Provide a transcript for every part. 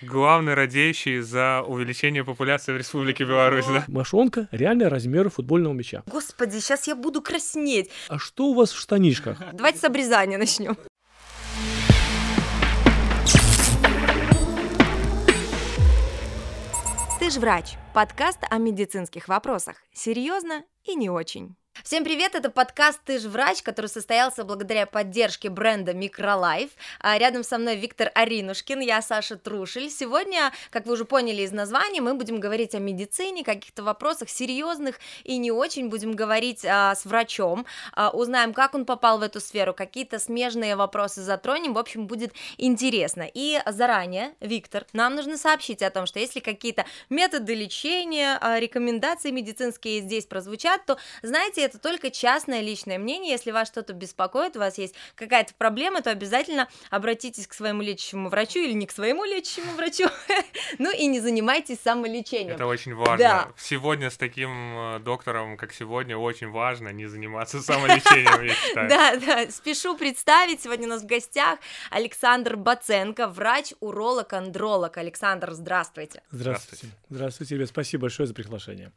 Главный радеющий за увеличение популяции в Республике Беларусь, да? Мошонка реально размера футбольного мяча. Господи, сейчас я буду краснеть. А что у вас в штанишках? Давайте с обрезания начнем. Ты ж врач. Подкаст о медицинских вопросах. Серьезно и не очень. Всем привет, это подкаст «Ты же врач», который состоялся благодаря поддержке бренда Микролайф. А рядом со мной Виктор Аринушкин, я Саша Трушель. Сегодня, как вы уже поняли из названия, мы будем говорить о медицине, каких-то вопросах серьезных и не очень. Будем говорить а, с врачом, а, узнаем, как он попал в эту сферу, какие-то смежные вопросы затронем. В общем, будет интересно. И заранее, Виктор, нам нужно сообщить о том, что если какие-то методы лечения, а, рекомендации медицинские здесь прозвучат, то, знаете, это только частное личное мнение. Если вас что-то беспокоит, у вас есть какая-то проблема, то обязательно обратитесь к своему лечащему врачу или не к своему лечащему врачу. ну и не занимайтесь самолечением. Это очень важно. Да. Сегодня с таким э, доктором, как сегодня, очень важно не заниматься самолечением, я считаю. Да, да. Спешу представить, сегодня у нас в гостях Александр Баценко, врач-уролог, андролог. Александр, здравствуйте. Здравствуйте. Здравствуйте, ребят. Спасибо большое за приглашение.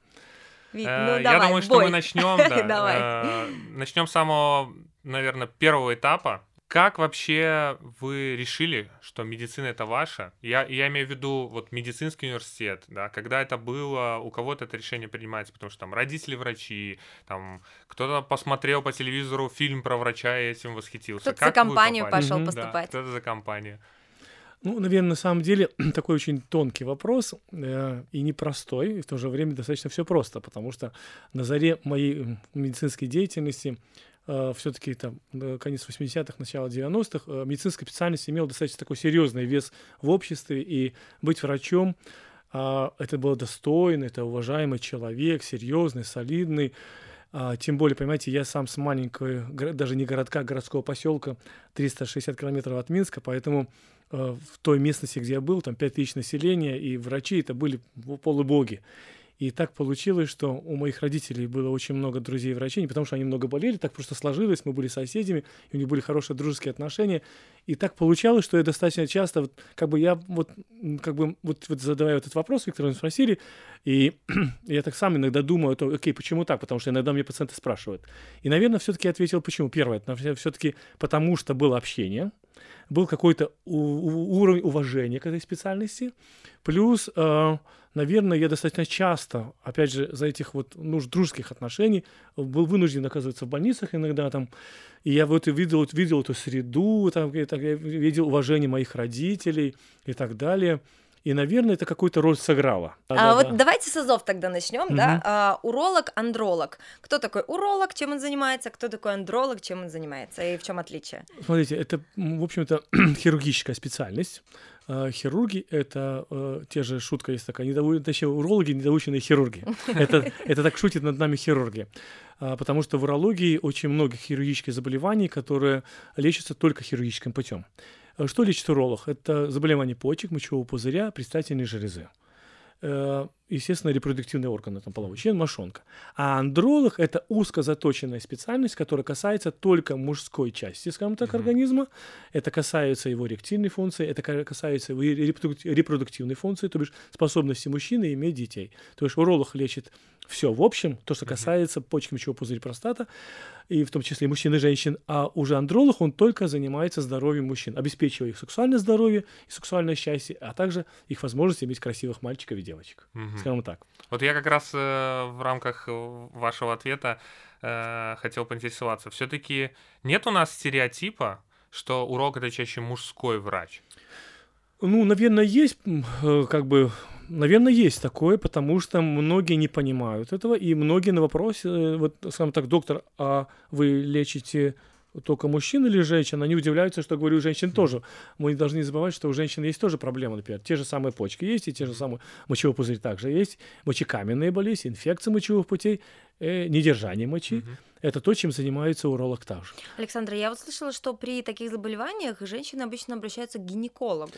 Э, ну, давай, Я думаю, что мы начнем. Да, э, начнем с самого, наверное, первого этапа. Как вообще вы решили, что медицина это ваша? Я, я имею в виду вот медицинский университет, да, когда это было, у кого-то это решение принимается, потому что там родители врачи, там кто-то посмотрел по телевизору фильм про врача и этим восхитился. Кто-то за компанию пошел mm-hmm. поступать. Да, кто-то за компанию. Ну, наверное, на самом деле такой очень тонкий вопрос э, и непростой, и в то же время достаточно все просто, потому что на заре моей медицинской деятельности э, все-таки там конец 80-х, начало 90-х, э, медицинская специальность имела достаточно такой серьезный вес в обществе, и быть врачом э, это было достойно, это уважаемый человек, серьезный, солидный, а, тем более, понимаете, я сам с маленького, даже не городка, а городского поселка, 360 километров от Минска, поэтому Э, в той местности, где я был, там 5 тысяч населения, и врачи это были полубоги. И так получилось, что у моих родителей было очень много друзей врачей, не потому что они много болели, так просто сложилось, мы были соседями, и у них были хорошие дружеские отношения. И так получалось, что я достаточно часто, вот, как бы я вот, как бы вот, вот задавая этот вопрос, Виктор, вы спросили, и я так сам иногда думаю, то, окей, почему так? Потому что иногда мне пациенты спрашивают. И, наверное, все-таки ответил, почему. Первое, все-таки потому что было общение, был какой-то уровень уважения к этой специальности. Плюс, э, наверное, я достаточно часто, опять же, за этих вот ну, дружеских отношений был вынужден оказываться в больницах иногда там. И я вот видел, видел эту среду, там, я видел уважение моих родителей и так далее. И, наверное, это какую-то роль сыграло. А, да, вот да. давайте с АЗОВ тогда начнем, угу. да. А, уролог, андролог. Кто такой уролог, чем он занимается, кто такой андролог, чем он занимается, и в чем отличие? Смотрите, это, в общем-то, хирургическая специальность. А, хирурги — это э, те же, шутка есть такая, недову... точнее, урологи — недоученные хирурги. Это, это так шутит над нами хирурги. А, потому что в урологии очень много хирургических заболеваний, которые лечатся только хирургическим путем. Э, что лечит уролог? Это заболевание почек, мочевого пузыря, предстательной железы. Э, естественно, репродуктивные органы, там половой член, мошонка. А андролог – это узко заточенная специальность, которая касается только мужской части, скажем так, mm-hmm. организма. Это касается его ректильной функции, это касается его репродуктивной функции, то бишь способности мужчины иметь детей. То есть уролог лечит все в общем, то, что касается почки, мочевого пузыря, простата, и в том числе и мужчин и женщин, а уже андролог, он только занимается здоровьем мужчин, обеспечивая их сексуальное здоровье и сексуальное счастье, а также их возможность иметь красивых мальчиков и девочек, mm-hmm. скажем так. Вот я как раз э, в рамках вашего ответа э, хотел поинтересоваться, все-таки нет у нас стереотипа, что урок это чаще мужской врач? Ну, наверное, есть э, как бы Наверное, есть такое, потому что многие не понимают этого, и многие на вопросе, э, вот, скажем так, доктор, а вы лечите только мужчин или женщин, они удивляются, что говорю, у женщин тоже. Мы не должны забывать, что у женщин есть тоже проблемы, например. Те же самые почки есть, и те же самые мочевой пузырь также есть, мочекаменные болезни, инфекции мочевых путей, э, недержание мочи. Угу. Это то, чем занимается уролог также. Александра, я вот слышала, что при таких заболеваниях женщины обычно обращаются к гинекологу.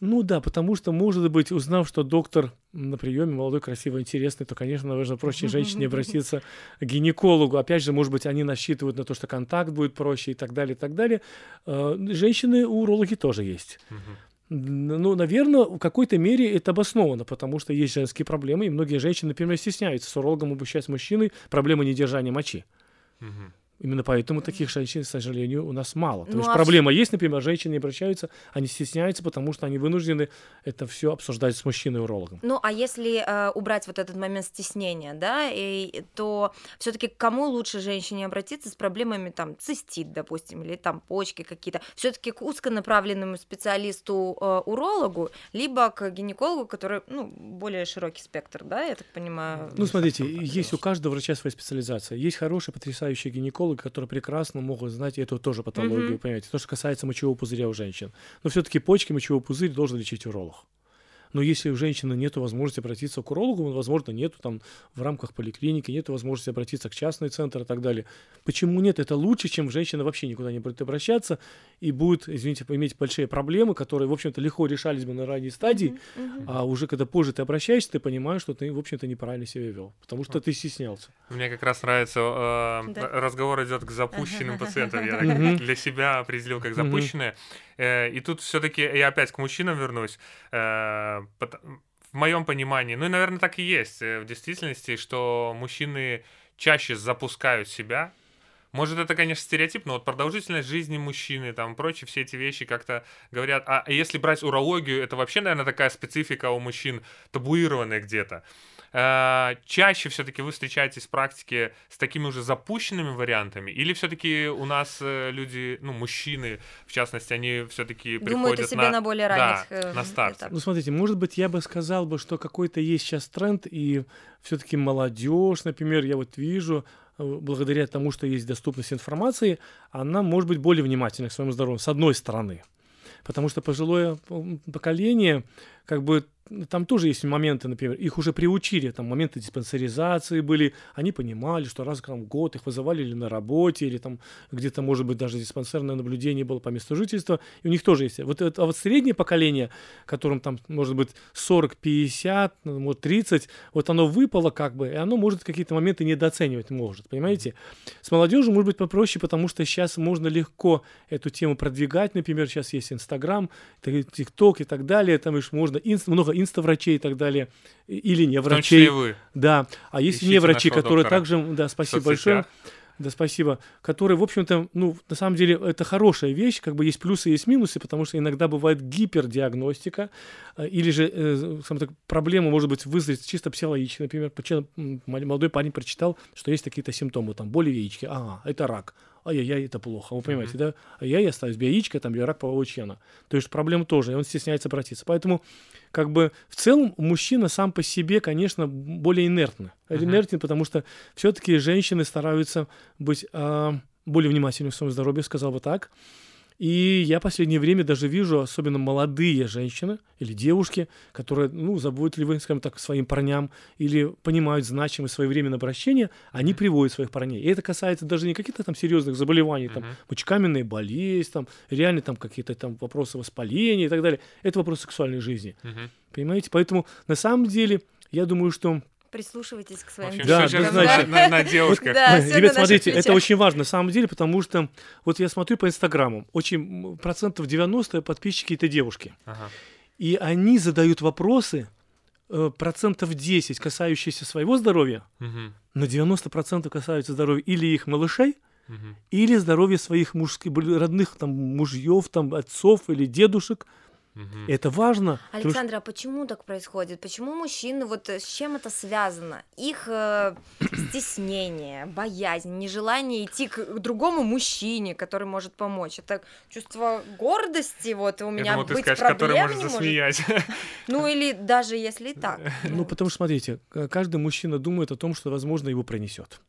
Ну да, потому что, может быть, узнав, что доктор на приеме молодой, красивый, интересный, то, конечно, наверное, проще женщине обратиться к гинекологу. Опять же, может быть, они насчитывают на то, что контакт будет проще и так далее, и так далее. Э, женщины, урологи тоже есть. Ну, наверное, в какой-то мере это обосновано, потому что есть женские проблемы, и многие женщины, например, стесняются с урологом обучать с мужчиной проблемы недержания мочи. Угу. Именно поэтому таких женщин, к сожалению, у нас мало. Потому ну, что а проблема есть, например, женщины обращаются, они стесняются, потому что они вынуждены это все обсуждать с мужчиной-урологом. Ну, а если э, убрать вот этот момент стеснения, да, и, то все-таки к кому лучше женщине обратиться с проблемами там цистит, допустим, или там почки какие-то? Все-таки к узконаправленному специалисту э, урологу, либо к гинекологу, который, ну, более широкий спектр, да, я так понимаю. Ну, смотрите, есть у каждого врача своя специализация. Есть хороший, потрясающий гинеколог гинекологи, которые прекрасно могут знать эту тоже патологию, mm-hmm. понимаете, то, что касается мочевого пузыря у женщин. Но все-таки почки, мочевой пузырь должен лечить уролог. Но если у женщины нет возможности обратиться к урологу, возможно, нету там в рамках поликлиники, нет возможности обратиться к частный центр и так далее. Почему нет? Это лучше, чем женщина вообще никуда не будет обращаться и будет, извините, иметь большие проблемы, которые, в общем-то, легко решались бы на ранней стадии, uh-huh, uh-huh. а уже когда позже ты обращаешься, ты понимаешь, что ты, в общем-то, неправильно себя вел, потому что ты стеснялся. Мне как раз нравится, э, да. разговор идет к запущенным пациентам. Я для себя определил как запущенные. Э, и тут все-таки я опять к мужчинам вернусь. Э, в моем понимании, ну и, наверное, так и есть э, в действительности, что мужчины чаще запускают себя. Может, это, конечно, стереотип, но вот продолжительность жизни мужчины, там, прочие все эти вещи как-то говорят. А если брать урологию, это вообще, наверное, такая специфика у мужчин, табуированная где-то. Э, чаще все-таки вы встречаетесь в практике с такими уже запущенными вариантами, или все-таки у нас э, люди, ну, мужчины, в частности, они все-таки приходят о себе на, на более ранних да, э, на старте. Этапах. Ну, смотрите, может быть, я бы сказал бы, что какой-то есть сейчас тренд, и все-таки молодежь, например, я вот вижу, благодаря тому, что есть доступность информации, она может быть более внимательна к своему здоровью, с одной стороны. Потому что пожилое поколение, как бы там тоже есть моменты, например, их уже приучили, там моменты диспансеризации были, они понимали, что раз в год их вызывали или на работе, или там где-то, может быть, даже диспансерное наблюдение было по месту жительства, и у них тоже есть. Вот это, а вот среднее поколение, которым там, может быть, 40, 50, ну, вот 30, вот оно выпало как бы, и оно может какие-то моменты недооценивать может, понимаете? С молодежью может быть попроще, потому что сейчас можно легко эту тему продвигать, например, сейчас есть Инстаграм, ТикТок и так далее, там еще можно инст, много инстоврачей и так далее, или не врачей. В вы. Да. А если не врачи, которые также, да, спасибо большое. Да, спасибо. Которые, в общем-то, ну, на самом деле, это хорошая вещь, как бы есть плюсы, есть минусы, потому что иногда бывает гипердиагностика, э, или же э, так, проблема может быть вызвать чисто психологически. Например, молодой парень прочитал, что есть какие-то симптомы, там, боли в яичке, ага, это рак ай-яй-яй, это плохо. Вы понимаете, mm-hmm. да? Ай-яй, остаюсь без яичка, там, или рак полового члена. То есть проблема тоже, и он стесняется обратиться. Поэтому, как бы, в целом, мужчина сам по себе, конечно, более инертный. Mm-hmm. Инертный, потому что все-таки женщины стараются быть э, более внимательными в своем здоровье, сказал бы так. И я в последнее время даже вижу, особенно молодые женщины или девушки, которые, ну, заботливы, скажем так, своим парням или понимают значимость своевременного обращения, они приводят своих парней. И это касается даже не каких-то там серьезных заболеваний, там, мочекаменная болезнь, там, реально там какие-то там вопросы воспаления и так далее. Это вопрос сексуальной жизни. Понимаете? Поэтому на самом деле я думаю, что прислушивайтесь к своим Да, однозначно. На, на девушках. Да, Ребят, смотрите, это очень важно на самом деле, потому что вот я смотрю по Инстаграму, очень процентов 90 подписчики это девушки. Ага. И они задают вопросы, э, процентов 10 касающиеся своего здоровья, угу. но 90% касаются здоровья или их малышей, угу. или здоровья своих мужских, родных там мужьев, там отцов или дедушек. Угу. Это важно. Александра, а почему так происходит? Почему мужчины, вот э, с чем это связано? Их э, стеснение, боязнь, нежелание идти к другому мужчине, который может помочь. Это чувство гордости, вот у меня Я думал, быть ты скажешь, который может не засмеять. Может. Ну или даже если так. Ну потому что, смотрите, каждый мужчина думает о том, что, возможно, его пронесет.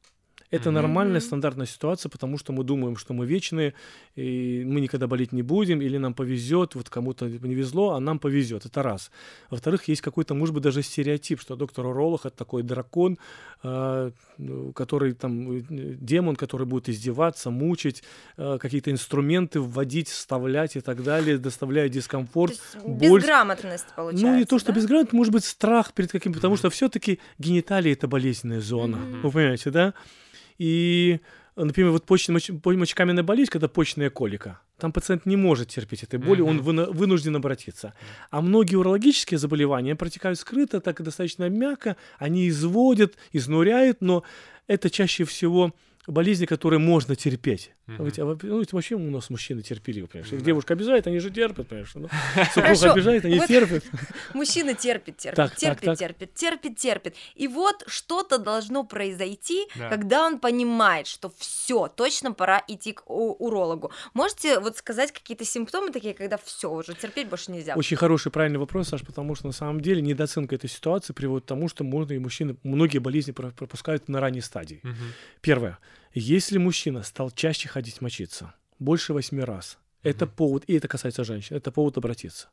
Это mm-hmm. нормальная стандартная ситуация, потому что мы думаем, что мы вечные, и мы никогда болеть не будем, или нам повезет, вот кому-то не везло, а нам повезет. Это раз. Во-вторых, есть какой-то, может быть, даже стереотип, что доктор уролог это такой дракон, э, который там э, демон, который будет издеваться, мучить, э, какие-то инструменты вводить, вставлять и так далее, доставляя дискомфорт. То есть боль. Безграмотность получается. Ну, не то, что да? безграмотность, может быть, страх перед каким-то, потому mm-hmm. что все-таки гениталии это болезненная зона. Mm-hmm. Вы понимаете, да? И, например, вот почечная, моч, мочекаменная болезнь, когда почечная колика, там пациент не может терпеть этой боли, он вынужден обратиться. А многие урологические заболевания протекают скрыто, так достаточно мягко, они изводят, изнуряют, но это чаще всего болезни, которые можно терпеть. Mm-hmm. Ну, это вообще у нас мужчины терпеливы, понимаешь? Их девушка обижает, они же терпят, понимаешь? Ну, супруг обижает, они терпят. Мужчина терпит, терпит, терпит, терпит, терпит, терпит. И вот что-то должно произойти, когда он понимает, что все, точно пора идти к урологу. Можете вот сказать какие-то симптомы такие, когда все уже терпеть больше нельзя? Очень хороший, правильный вопрос, Саш, потому что на самом деле недооценка этой ситуации приводит к тому, что можно и мужчины многие болезни пропускают на ранней стадии. Первое. Если мужчина стал чаще ходить мочиться, больше восьми раз, mm-hmm. это повод, и это касается женщин, это повод обратиться.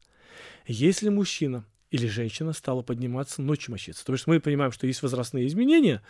Если мужчина или женщина стала подниматься ночью мочиться. То есть мы понимаем, что есть возрастные изменения,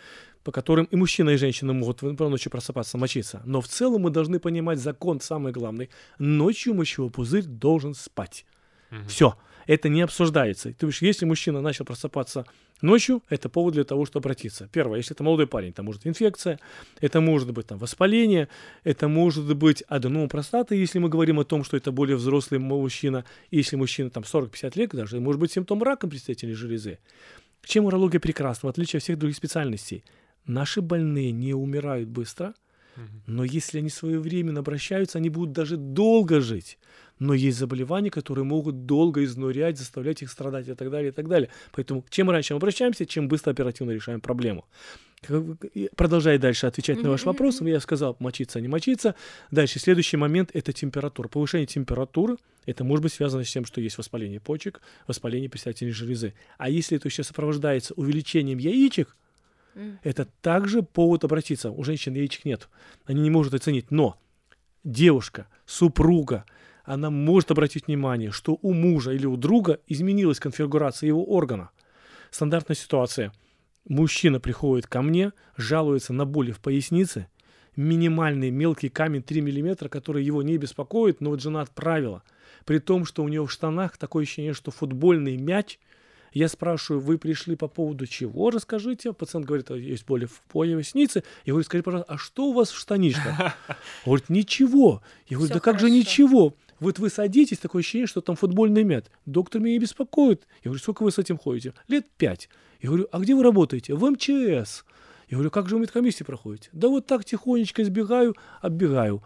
по которым и мужчина, и женщина могут ночью просыпаться, мочиться. Но в целом мы должны понимать закон, самый главный. Ночью мочевой пузырь должен спать. Угу. Все это не обсуждается. То есть, если мужчина начал просыпаться ночью, это повод для того, чтобы обратиться. Первое, если это молодой парень, это может быть инфекция, это может быть там воспаление, это может быть аденома простаты, если мы говорим о том, что это более взрослый мужчина, если мужчина там 40-50 лет, даже может быть симптом рака предстательной железы. Чем урология прекрасна, в отличие от всех других специальностей? Наши больные не умирают быстро, но если они своевременно обращаются, они будут даже долго жить но есть заболевания, которые могут долго изнурять, заставлять их страдать и так далее, и так далее. Поэтому чем раньше мы обращаемся, чем быстро оперативно решаем проблему. Продолжая дальше отвечать на ваш вопрос, я сказал, мочиться, не мочиться. Дальше, следующий момент – это температура. Повышение температуры – это может быть связано с тем, что есть воспаление почек, воспаление предстательной железы. А если это еще сопровождается увеличением яичек, это также повод обратиться. У женщин яичек нет. Они не могут оценить. Но девушка, супруга, она может обратить внимание, что у мужа или у друга изменилась конфигурация его органа. Стандартная ситуация. Мужчина приходит ко мне, жалуется на боли в пояснице, минимальный мелкий камень 3 мм, который его не беспокоит, но вот жена отправила. При том, что у него в штанах такое ощущение, что футбольный мяч. Я спрашиваю, вы пришли по поводу чего, расскажите. Пациент говорит, есть боли в пояснице. Я говорю, скажите, пожалуйста, а что у вас в штанишках? Он говорит, ничего. Я говорю, да как же ничего? Вот вы садитесь, такое ощущение, что там футбольный мяч. Доктор меня беспокоит. Я говорю, сколько вы с этим ходите? Лет пять. Я говорю, а где вы работаете? В МЧС. Я говорю, как же вы медкомиссии проходите? Да вот так тихонечко избегаю, оббегаю.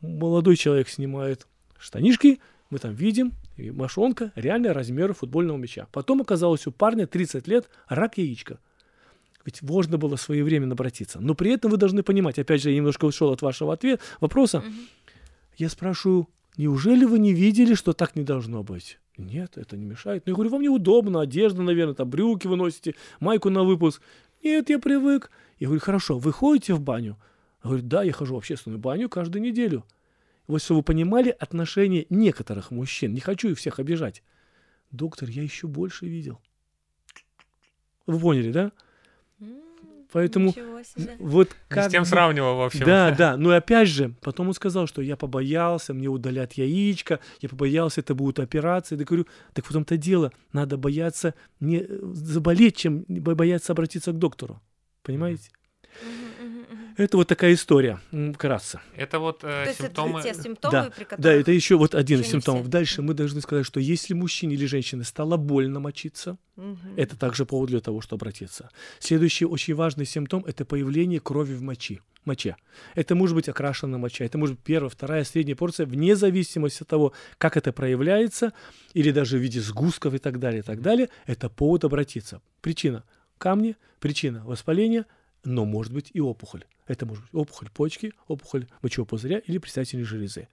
Молодой человек снимает штанишки, мы там видим, и мошонка реально размера футбольного мяча. Потом оказалось у парня 30 лет рак яичка. Ведь можно было своевременно обратиться. Но при этом вы должны понимать, опять же, я немножко ушел от вашего ответа, вопроса. Угу. Я спрашиваю, Неужели вы не видели, что так не должно быть? Нет, это не мешает. Ну, я говорю, вам неудобно, одежда, наверное, там брюки вы носите, майку на выпуск. Нет, я привык. Я говорю, хорошо, вы ходите в баню? Я говорю, да, я хожу в общественную баню каждую неделю. Вот чтобы вы понимали отношение некоторых мужчин. Не хочу их всех обижать. Доктор, я еще больше видел. Вы поняли, да? Поэтому вот как... С тем сравнивал, в общем. Да, да. Но опять же, потом он сказал, что я побоялся, мне удалят яичко, я побоялся, это будет операция. Я говорю, так в том-то дело, надо бояться не э, заболеть, чем бояться обратиться к доктору. Понимаете? Это вот такая история, вкратце. Это вот э, симптомы... Это те симптомы, да, при которых... Да, это еще вот один из симптомов. Дальше мы должны сказать, что если мужчине или женщине стало больно мочиться, угу. это также повод для того, чтобы обратиться. Следующий очень важный симптом – это появление крови в мочи моче. Это может быть окрашенная моча, это может быть первая, вторая, средняя порция, вне зависимости от того, как это проявляется, или даже в виде сгустков и так далее, и так далее, это повод обратиться. Причина – камни, причина – воспаление, но может быть и опухоль. Это может быть опухоль почки, опухоль мочевого пузыря или предстательной железы.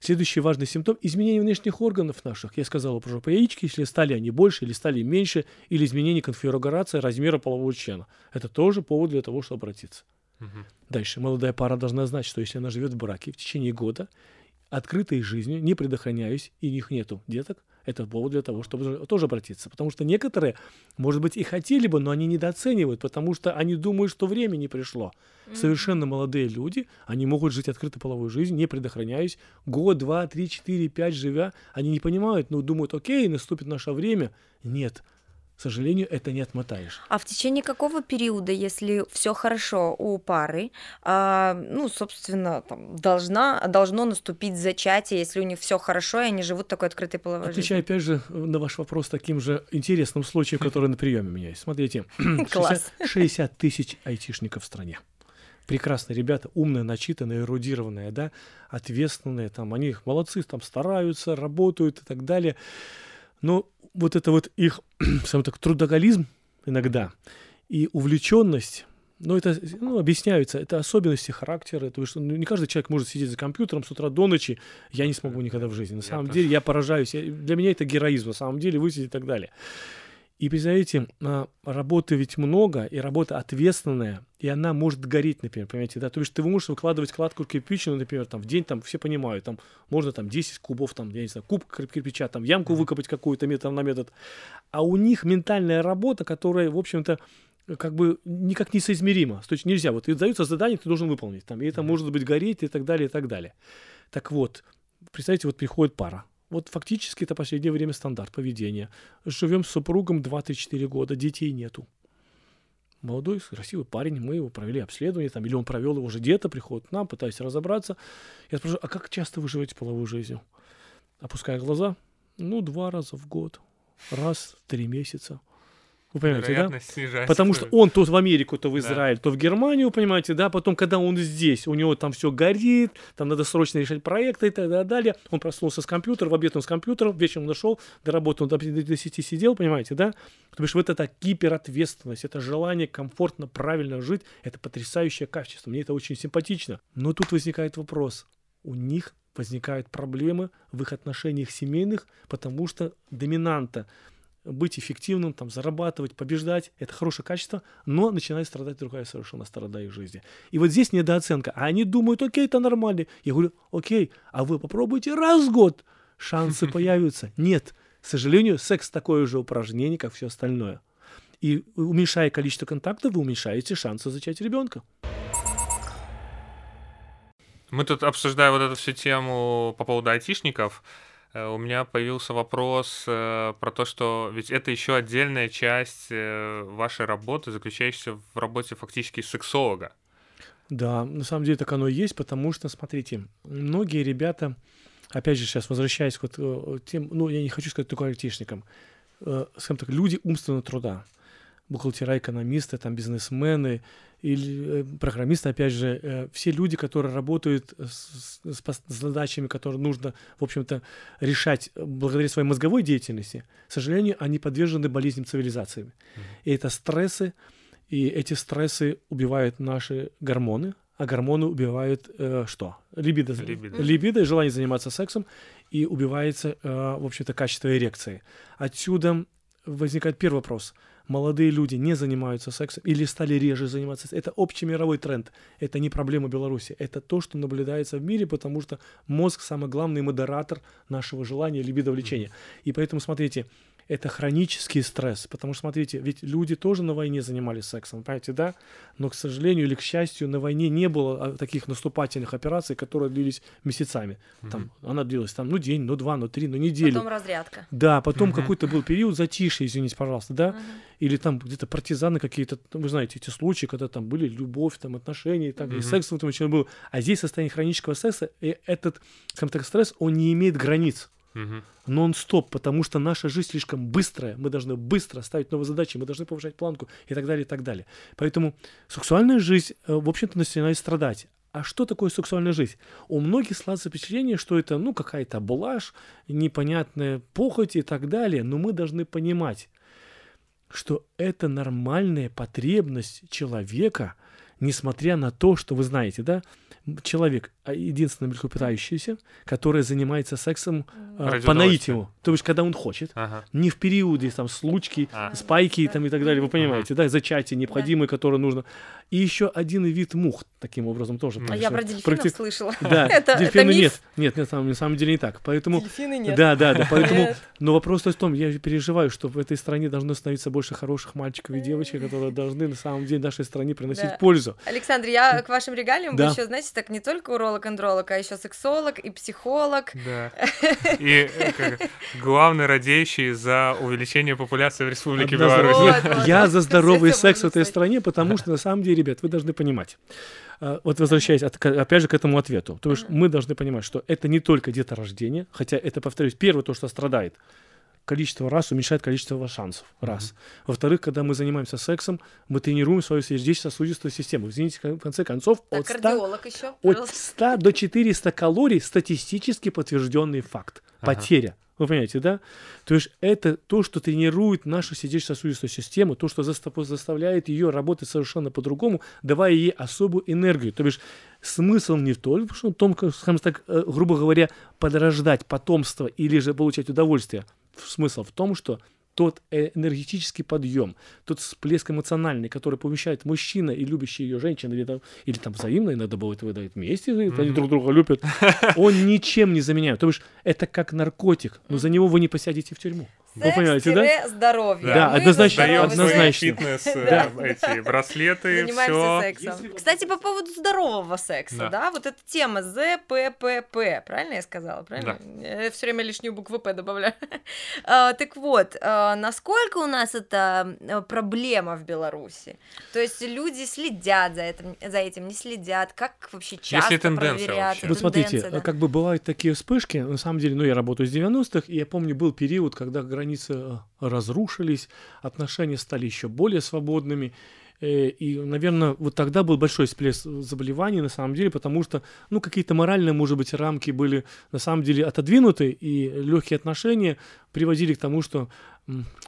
Следующий важный симптом – изменение внешних органов наших. Я сказал уже по яичке, если стали они больше или стали меньше, или изменение конфигурации размера полового члена. Это тоже повод для того, чтобы обратиться. Угу. Дальше. Молодая пара должна знать, что если она живет в браке в течение года, открытой жизнью, не предохраняюсь, и у них нету деток – это повод для того, чтобы тоже обратиться. Потому что некоторые, может быть, и хотели бы, но они недооценивают, потому что они думают, что время не пришло. Mm-hmm. Совершенно молодые люди, они могут жить открытой половой жизнью, не предохраняясь, год, два, три, четыре, пять живя, они не понимают, но думают, окей, наступит наше время. Нет, К сожалению, это не отмотаешь. А в течение какого периода, если все хорошо у пары, а, ну, собственно, там, должна, должно наступить зачатие, если у них все хорошо, и они живут такой открытой половой Отвечаю опять же на ваш вопрос таким же интересным случаем, который на приеме у меня есть. Смотрите, Класс. 60, 60 тысяч айтишников в стране. Прекрасные ребята, умные, начитанные, эрудированные, да, ответственные, там, они молодцы, там, стараются, работают и так далее. Но вот это вот их, скажем так, трудоголизм иногда и увлеченность, ну, это ну, объясняются, это особенности характера. То есть, ну, не каждый человек может сидеть за компьютером с утра до ночи. Я не смогу никогда в жизни. На Я самом тоже. деле, я поражаюсь. Я- для меня это героизм, на самом деле, высидеть и так далее. И представляете, а, работы ведь много, и работа ответственная, и она может гореть, например, понимаете, да, то есть ты можешь выкладывать кладку кирпичную, например, там в день, там все понимают, там можно там 10 кубов, там, я не знаю, куб кир- кирпича, там ямку выкопать какую-то метр на метр, а у них ментальная работа, которая, в общем-то, как бы никак не соизмерима. То есть нельзя, вот и дается задание, ты должен выполнить, там, и это может быть гореть и так далее, и так далее. Так вот, представьте, вот приходит пара, вот фактически это последнее время стандарт поведения. Живем с супругом 24 года, детей нету. Молодой, красивый парень, мы его провели обследование, там, или он провел его уже где-то, приходит к нам, пытаясь разобраться. Я спрашиваю, а как часто вы живете половой жизнью? Опуская глаза, ну, два раза в год, раз в три месяца. Вы понимаете, да? Снижается. Потому что он то в Америку, то в Да. Израиль, то в Германию, понимаете, да, потом, когда он здесь, у него там все горит, там надо срочно решать проекты и так далее. Он проснулся с компьютера, в обед он с компьютером, вечером нашел, до работы он до, до 10 сидел, понимаете, да? То бишь вот эта гиперответственность, это желание комфортно, правильно жить, это потрясающее качество, мне это очень симпатично. Но тут возникает вопрос, у них возникают проблемы в их отношениях семейных, потому что доминанта быть эффективным, там, зарабатывать, побеждать, это хорошее качество, но начинает страдать другая совершенно сторона их жизни. И вот здесь недооценка. А они думают, окей, это нормально. Я говорю, окей, а вы попробуйте раз в год, шансы появятся. Нет, к сожалению, секс такое же упражнение, как все остальное. И уменьшая количество контактов, вы уменьшаете шансы зачать ребенка. Мы тут обсуждая вот эту всю тему по поводу айтишников, у меня появился вопрос э, про то, что ведь это еще отдельная часть э, вашей работы, заключающаяся в работе фактически сексолога. Да, на самом деле так оно и есть, потому что, смотрите, многие ребята, опять же, сейчас возвращаясь к вот э, тем, ну, я не хочу сказать только айтишникам, э, скажем так, люди умственного труда, бухгалтера, экономисты, там, бизнесмены, или э, программисты, опять же, э, все люди, которые работают с, с с задачами, которые нужно, в общем-то, решать э, благодаря своей мозговой деятельности, к сожалению, они подвержены болезням цивилизации. И это стрессы, и эти стрессы убивают наши гормоны, а гормоны убивают э, что? Либидо. Либидо. Либидо и желание заниматься сексом, и убивается, э, в общем-то, качество эрекции. Отсюда возникает первый вопрос. Молодые люди не занимаются сексом или стали реже заниматься сексом. Это общий мировой тренд. Это не проблема Беларуси. Это то, что наблюдается в мире, потому что мозг самый главный модератор нашего желания, либидо влечения. И поэтому, смотрите, это хронический стресс, потому что, смотрите, ведь люди тоже на войне занимались сексом, понимаете, да? Но, к сожалению или к счастью, на войне не было а, таких наступательных операций, которые длились месяцами. Там, она длилась там, ну, день, ну, два, ну, три, ну, неделю. Потом разрядка. Да, потом Мгм. какой-то был период затишья, извините, пожалуйста, да? Мгм. Или там где-то партизаны какие-то, ну, вы знаете, эти случаи, когда там были любовь, там отношения, и так, и Мгм. секс в этом очень был. А здесь состояние хронического секса, и этот, скажем так, стресс, он не имеет границ Мгм. нон-стоп, потому что наша жизнь слишком быстрая, мы должны быстро ставить новые задачи, мы должны повышать планку и так далее, и так далее. Поэтому сексуальная жизнь, э, в общем-то, начинает страдать. А что такое сексуальная жизнь? У многих складывается впечатление, что это, ну, какая-то блажь, непонятная похоть и так далее, но мы должны понимать, что это нормальная потребность человека, несмотря на то, что вы знаете, да, человек единственное млекопитающееся, которое занимается сексом а, Ради по наитию, то есть когда он хочет, Ага. не в периоде там случки, А. спайки и там и так далее, вы понимаете, да, зачатие необходимое, которое нужно. И еще один вид мух таким образом тоже. А А я про дельфинов практи- слышала. Да, Это- это дельфины миф? нет, нет, нет, на самом деле не так. Поэтому Дельфины нет. да, да, да. Поэтому, но вопрос то есть в том, я переживаю, что в этой стране должно становиться больше хороших мальчиков и девочек, которые должны на самом деле нашей стране приносить Да. пользу. Александр, я к вашим регалиям бы Да. еще, знаете, так не только уролог-андролог, а еще сексолог и психолог. Да. И э, главный радеющий за увеличение популяции в Республике Беларусь. Я за здоровый секс в этой стране, потому что, на самом деле, ребят, вы должны понимать, а, вот возвращаясь опять же к этому ответу, то есть мы должны понимать, что это не только деторождение, хотя это, повторюсь, первое то, что страдает количество раз уменьшает количество шансов. Раз. Mm-hmm. Во-вторых, когда мы занимаемся сексом, мы тренируем свою сердечно-сосудистую систему. Извините, в конце концов, так, от, 100, еще, от 100 до 400 калорий статистически подтвержденный факт. Ага. Потеря. Вы понимаете, да? То есть это то, что тренирует нашу сердечно-сосудистую систему, то, что заставляет ее работать совершенно по-другому, давая ей особую энергию. То есть смысл не в том, что в том, скажем так, э, грубо говоря, подрождать потомство или же получать удовольствие, смысл в том, что тот энергетический подъем, тот всплеск эмоциональный, который помещает мужчина и любящая ее женщина, или там, или там взаимно иногда бывает выдают вместе, mm-hmm. они друг друга любят, он ничем не заменяет. То есть это как наркотик, но за него вы не посядете в тюрьму. Вы понимаете, да? здоровье. Да, Мы однозначно, однозначно. фитнес, да. эти браслеты, Занимаемся сексом. Кстати, по поводу здорового секса, да, да вот эта тема ЗППП, правильно я сказала, правильно? Да. Я все время лишнюю букву П добавляю. а, так вот, а, насколько у нас это э, проблема в Беларуси? То есть люди следят за этим, за этим не следят, как вообще часто Если тенденция проверяют? Вот смотрите, да. как бы бывают такие вспышки, на самом деле, ну, я работаю с 90-х, и я помню, был период, когда границы э, разрушились, отношения стали еще более свободными. Э, и, наверное, вот тогда был большой всплеск заболеваний, на самом деле, потому что, ну, какие-то моральные, может быть, рамки были, на самом деле, отодвинуты, и легкие отношения приводили к тому, что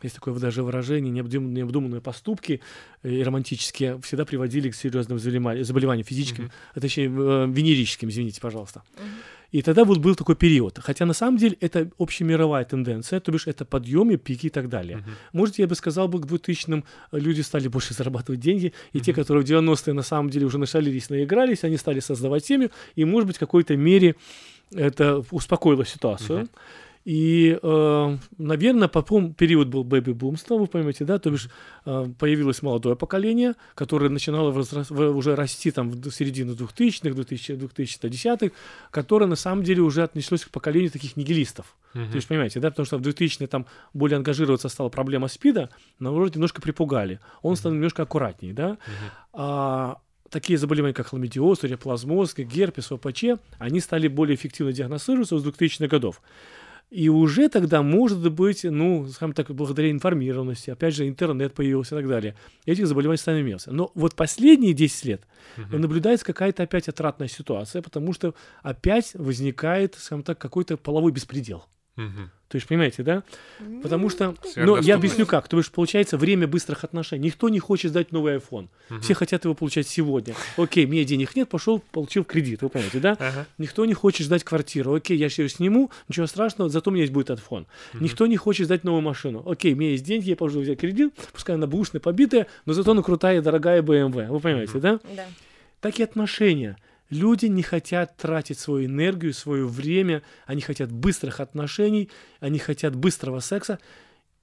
есть такое даже выражение, необдуманные, необдуманные поступки э, и романтические всегда приводили к серьезным заболеваниям физическим, mm-hmm. точнее, венерическим, извините, пожалуйста. Mm-hmm. И тогда вот был такой период. Хотя на самом деле это общемировая тенденция, то бишь это подъемы, пики и так далее. Uh-huh. Может, я бы сказал, бы к 2000-м люди стали больше зарабатывать деньги, и uh-huh. те, которые в 90-е на самом деле уже нашалились, наигрались, они стали создавать семью, и, может быть, в какой-то мере это успокоило ситуацию. Uh-huh. И, э, наверное, потом период был бэби-бумства, вы поймете, да, то бишь э, появилось молодое поколение, которое начинало возрас, уже расти там в середину 2000-х, 2010-х, которое на самом деле уже отнеслось к поколению таких нигилистов. Uh-huh. То есть, понимаете, да, потому что в 2000-е там более ангажироваться стала проблема СПИДа, наоборот, немножко припугали. Он uh-huh. стал немножко аккуратнее, да. Uh-huh. А, такие заболевания, как хламидиоз, плазмоз, герпес, ОПЧ, они стали более эффективно диагностироваться с 2000-х годов. И уже тогда, может быть, ну, скажем так, благодаря информированности, опять же, интернет появился и так далее, этих заболеваний стали меньше. Но вот последние 10 лет угу. наблюдается какая-то опять отратная ситуация, потому что опять возникает, скажем так, какой-то половой беспредел. Угу. То есть, понимаете, да? Потому что, ну, я объясню как. То есть, получается, время быстрых отношений. Никто не хочет сдать новый iPhone. Угу. Все хотят его получать сегодня. Окей, мне денег нет, пошел, получил кредит. Вы понимаете, да? Ага. Никто не хочет сдать квартиру. Окей, я ее сниму, ничего страшного, зато у меня есть будет iPhone. Угу. Никто не хочет сдать новую машину. Окей, у меня есть деньги, я пошел взять кредит, пускай она бушная, побитая, но зато она крутая, дорогая BMW. Вы понимаете, угу. да? Да. Так и отношения. Люди не хотят тратить свою энергию, свое время, они хотят быстрых отношений, они хотят быстрого секса.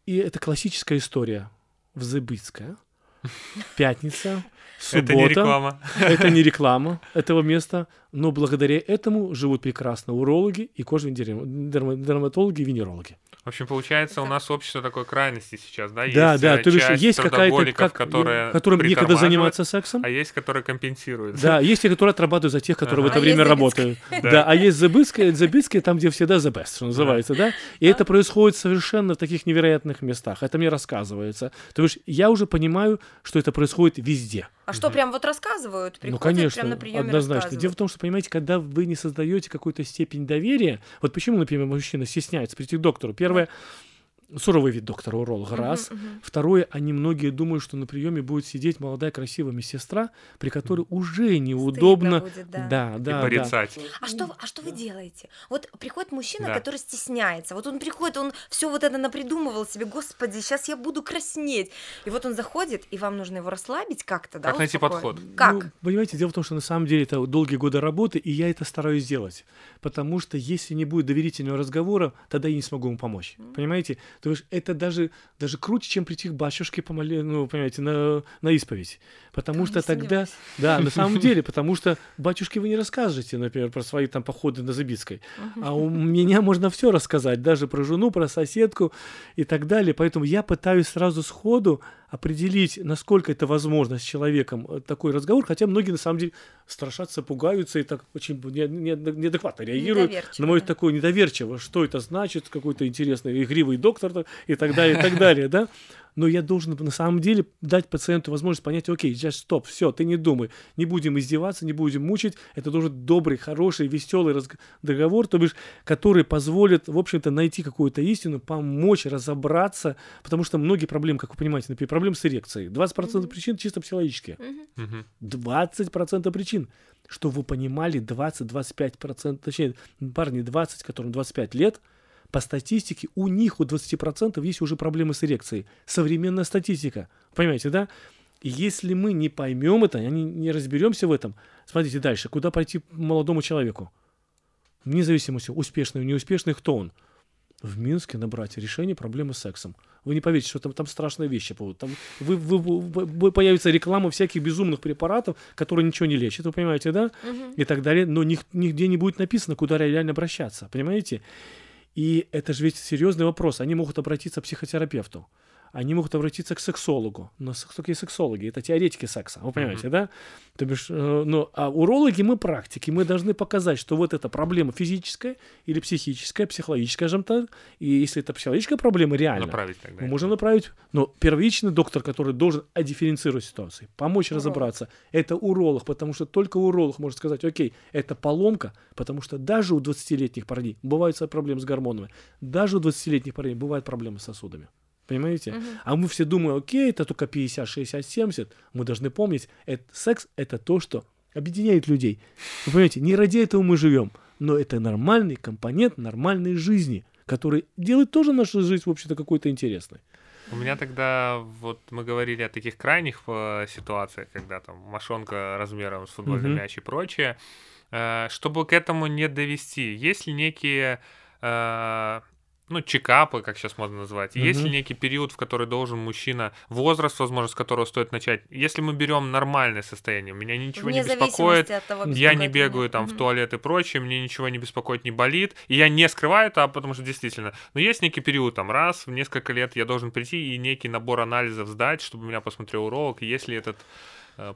И это классическая история. Взыбыцкая. Пятница, суббота. Это не реклама. Это не реклама этого места, но благодаря этому живут прекрасно урологи и кожные дерматологи и венерологи. В общем, получается, у нас общество такой крайности сейчас, да? Да, есть да, э, то есть есть какая-то, как, которые которым некогда заниматься сексом. А есть, которые компенсируют. Да, есть те, которые отрабатывают за тех, которые ага. в это а время работают. Да. а есть забыцкие, забыцкие там, где всегда the best, что называется, да? И это происходит совершенно в таких невероятных местах. Это мне рассказывается. То есть я уже понимаю, что это происходит везде. А что, прям вот рассказывают? ну, конечно, прям на приеме однозначно. Дело в том, что, понимаете, когда вы не создаете какую-то степень доверия, вот почему, например, мужчина стесняется прийти к доктору. Первое, суровый вид доктора уролога, раз. Uh-huh, uh-huh. Второе, они многие думают, что на приеме будет сидеть молодая красивая медсестра, при которой уже неудобно. будет, да. Да, да, и порицать. Да. А что, а что вы делаете? Вот приходит мужчина, да. который стесняется. Вот он приходит, он все вот это напридумывал себе, господи, сейчас я буду краснеть. И вот он заходит, и вам нужно его расслабить как-то, да? Как найти подход? Как? Ну, понимаете, дело в том, что на самом деле это долгие годы работы, и я это стараюсь сделать. Потому что если не будет доверительного разговора, тогда я не смогу ему помочь. Mm-hmm. Понимаете? То есть это даже, даже круче, чем прийти к батюшке, помоли, ну, понимаете, на, на исповедь. Потому что тогда, да, на самом деле, потому что батюшке вы не расскажете, например, про свои там походы на Забицкой. А у меня можно все рассказать, даже про жену, про соседку и так далее. Поэтому я пытаюсь сразу сходу определить, насколько это возможно с человеком э, такой разговор, хотя многие на самом деле страшатся, пугаются и так очень неадекватно реагируют на мой такой недоверчиво, что это значит, какой-то интересный игривый доктор и так далее, и так далее, да но я должен на самом деле дать пациенту возможность понять, окей, сейчас стоп, все, ты не думай, не будем издеваться, не будем мучить, это должен добрый, хороший, веселый договор, то бишь, который позволит, в общем-то, найти какую-то истину, помочь разобраться, потому что многие проблемы, как вы понимаете, например, проблемы с эрекцией, 20% mm-hmm. причин чисто психологические, mm-hmm. 20% причин, что вы понимали, 20-25%, точнее, парни 20, которым 25 лет – по статистике у них, у 20% есть уже проблемы с эрекцией. Современная статистика. Понимаете, да? Если мы не поймем это, не, разберемся в этом, смотрите дальше, куда пойти молодому человеку? Вне зависимости, успешный, неуспешный, кто он? В Минске набрать решение проблемы с сексом. Вы не поверите, что там, там страшные вещи будут. Там вы, вы, вы, вы, появится реклама всяких безумных препаратов, которые ничего не лечат, вы понимаете, да? Угу. И так далее. Но нигде не будет написано, куда реально обращаться. Понимаете? И это же ведь серьезный вопрос. Они могут обратиться к психотерапевту они могут обратиться к сексологу. Но такие сексологи? Это теоретики секса, вы понимаете, mm-hmm. да? То бишь, э, ну, а урологи мы практики, мы должны показать, что вот эта проблема физическая или психическая, психологическая, скажем так, и если это психологическая проблема реально, направить тогда мы можем направить, но первичный доктор, который должен одифференцировать ситуацию, помочь уролог. разобраться, это уролог, потому что только уролог может сказать, окей, это поломка, потому что даже у 20-летних парней бывают проблемы с гормонами, даже у 20-летних парней бывают проблемы с сосудами. Понимаете? Угу. А мы все думаем, окей, это только 50, 60, 70. Мы должны помнить, это, секс — это то, что объединяет людей. Вы понимаете, не ради этого мы живем, но это нормальный компонент нормальной жизни, который делает тоже нашу жизнь, в общем-то, какой-то интересной. У меня тогда, вот мы говорили о таких крайних э, ситуациях, когда там мошонка размером с футбольный mm мяч и прочее. Э, чтобы к этому не довести, есть ли некие э, ну, чекапы, как сейчас можно назвать. Mm-hmm. Есть ли некий период, в который должен мужчина, возраст, возможно, с которого стоит начать? Если мы берем нормальное состояние, меня ничего Вне не беспокоит, того, я не бегаю там mm-hmm. в туалет и прочее, мне ничего не беспокоит, не болит, и я не скрываю это, потому что действительно, но есть некий период, там, раз в несколько лет я должен прийти и некий набор анализов сдать, чтобы меня посмотрел уролог, если этот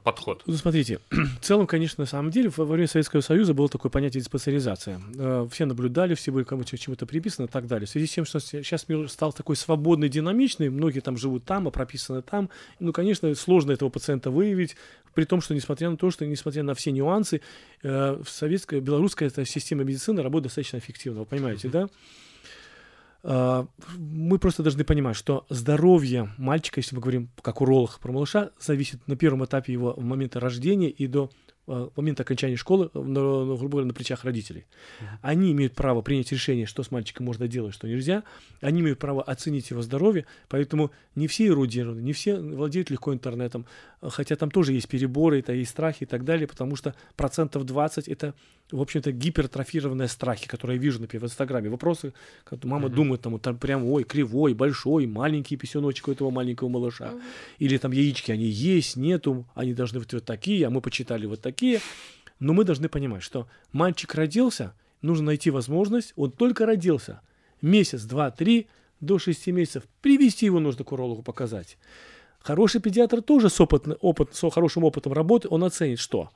подход? Ну, смотрите, в целом, конечно, на самом деле, во время Советского Союза было такое понятие диспансеризация. Э, все наблюдали, все были кому-то чему-то приписаны и так далее. В связи с тем, что сейчас мир стал такой свободный, динамичный, многие там живут там, а прописаны там, ну, конечно, сложно этого пациента выявить, при том, что несмотря на то, что несмотря на все нюансы, э, советская, белорусская эта система медицины работает достаточно эффективно, вы понимаете, да? А, мы просто должны понимать, что здоровье мальчика, если мы говорим как уролог про малыша, зависит на первом этапе его в момента рождения и до в момент окончания школы, э, на, грубо говоря, на плечах родителей. Они имеют право принять решение, что с мальчиком можно делать, что нельзя. Они имеют право оценить его здоровье, поэтому не все эрудированы, не все владеют легко интернетом, хотя там тоже есть переборы, это есть страхи и так далее, потому что процентов 20 это, в общем-то, гипертрофированные страхи, которые я вижу, например, в Инстаграме. Вопросы, как мама mm-hmm. думает, там, там прям, ой, кривой, большой, маленький писюночек у этого маленького малыша. Mm-hmm. Или там яички, они есть, нету, они должны быть вот такие, а мы почитали вот такие такие. Но мы должны понимать, что мальчик родился, нужно найти возможность, он только родился, месяц, два, три, до шести месяцев, привести его нужно к урологу показать. Хороший педиатр тоже с, опыт, опыт, с хорошим опытом работы, он оценит, что,